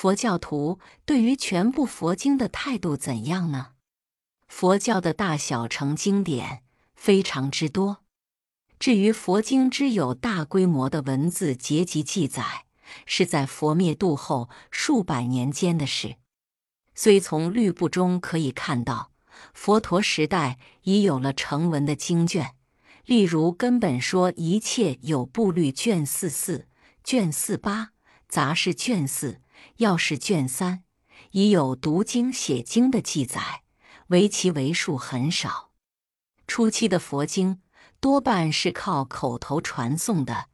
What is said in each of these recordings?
佛教徒对于全部佛经的态度怎样呢？佛教的大小乘经典非常之多。至于佛经之有大规模的文字结集记载，是在佛灭度后数百年间的事。虽从律部中可以看到，佛陀时代已有了成文的经卷，例如《根本说一切有部律》卷四四、卷四八、杂事卷四、要是卷三，已有读经写经的记载，唯其为数很少。初期的佛经。多半是靠口头传诵的。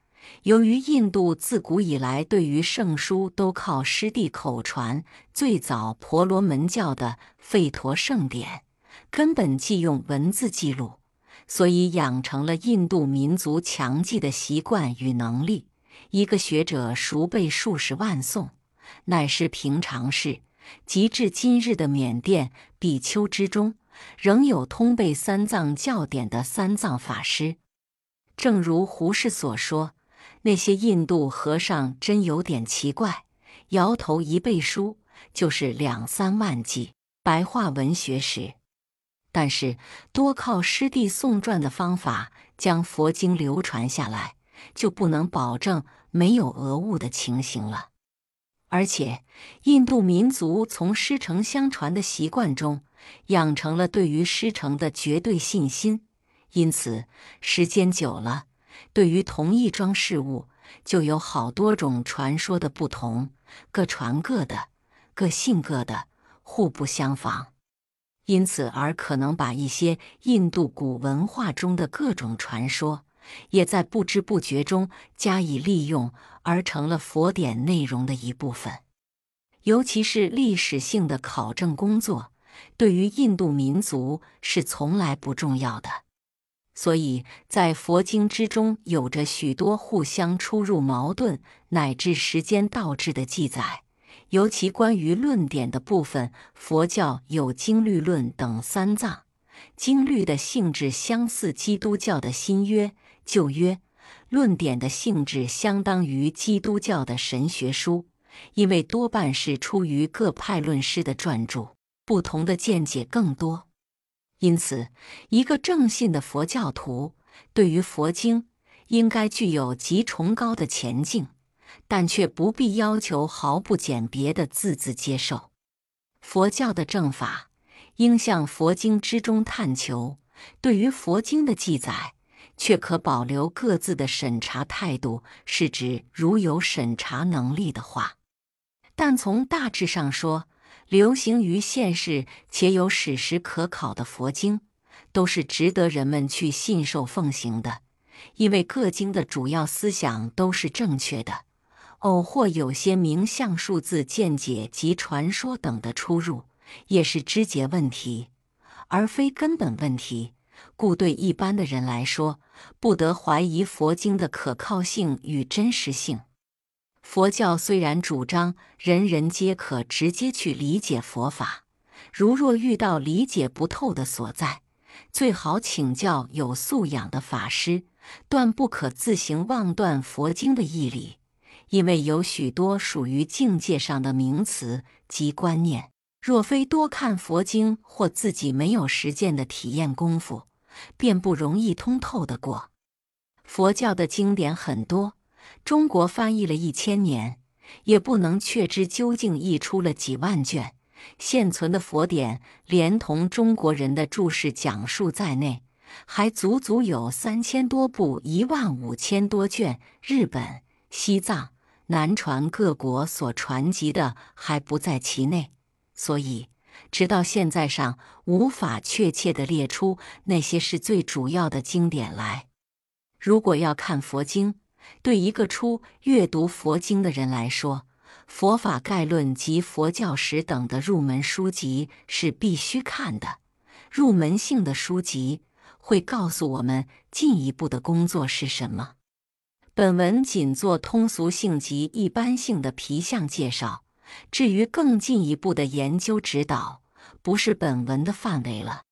由于印度自古以来对于圣书都靠师弟口传，最早婆罗门教的《吠陀圣典》根本忌用文字记录，所以养成了印度民族强记的习惯与能力。一个学者熟背数十万颂，乃是平常事。及至今日的缅甸比丘之中。仍有通背三藏教典的三藏法师，正如胡适所说，那些印度和尚真有点奇怪，摇头一背书就是两三万计白话文学史。但是多靠师弟诵传的方法将佛经流传下来，就不能保证没有讹误的情形了。而且，印度民族从师承相传的习惯中。养成了对于师承的绝对信心，因此时间久了，对于同一桩事物，就有好多种传说的不同，各传各的，各信各的，互不相仿。因此而可能把一些印度古文化中的各种传说，也在不知不觉中加以利用，而成了佛典内容的一部分。尤其是历史性的考证工作。对于印度民族是从来不重要的，所以在佛经之中有着许多互相出入、矛盾乃至时间倒置的记载。尤其关于论点的部分，佛教有经律论等三藏，经律的性质相似基督教的新约、旧约，论点的性质相当于基督教的神学书，因为多半是出于各派论师的撰著。不同的见解更多，因此，一个正信的佛教徒对于佛经应该具有极崇高的前进，但却不必要求毫不简别的字字接受。佛教的正法应向佛经之中探求，对于佛经的记载，却可保留各自的审查态度，是指如有审查能力的话。但从大致上说，流行于现世且有史实可考的佛经，都是值得人们去信受奉行的，因为各经的主要思想都是正确的。偶或有些名相、数字见解及传说等的出入，也是枝节问题，而非根本问题。故对一般的人来说，不得怀疑佛经的可靠性与真实性。佛教虽然主张人人皆可直接去理解佛法，如若遇到理解不透的所在，最好请教有素养的法师，断不可自行妄断佛经的义理。因为有许多属于境界上的名词及观念，若非多看佛经或自己没有实践的体验功夫，便不容易通透的过。佛教的经典很多。中国翻译了一千年，也不能确知究竟译出了几万卷。现存的佛典，连同中国人的注释讲述在内，还足足有三千多部，一万五千多卷。日本、西藏、南传各国所传集的还不在其内，所以直到现在上无法确切的列出那些是最主要的经典来。如果要看佛经，对一个初阅读佛经的人来说，《佛法概论》及《佛教史》等的入门书籍是必须看的。入门性的书籍会告诉我们进一步的工作是什么。本文仅做通俗性及一般性的皮相介绍，至于更进一步的研究指导，不是本文的范围了。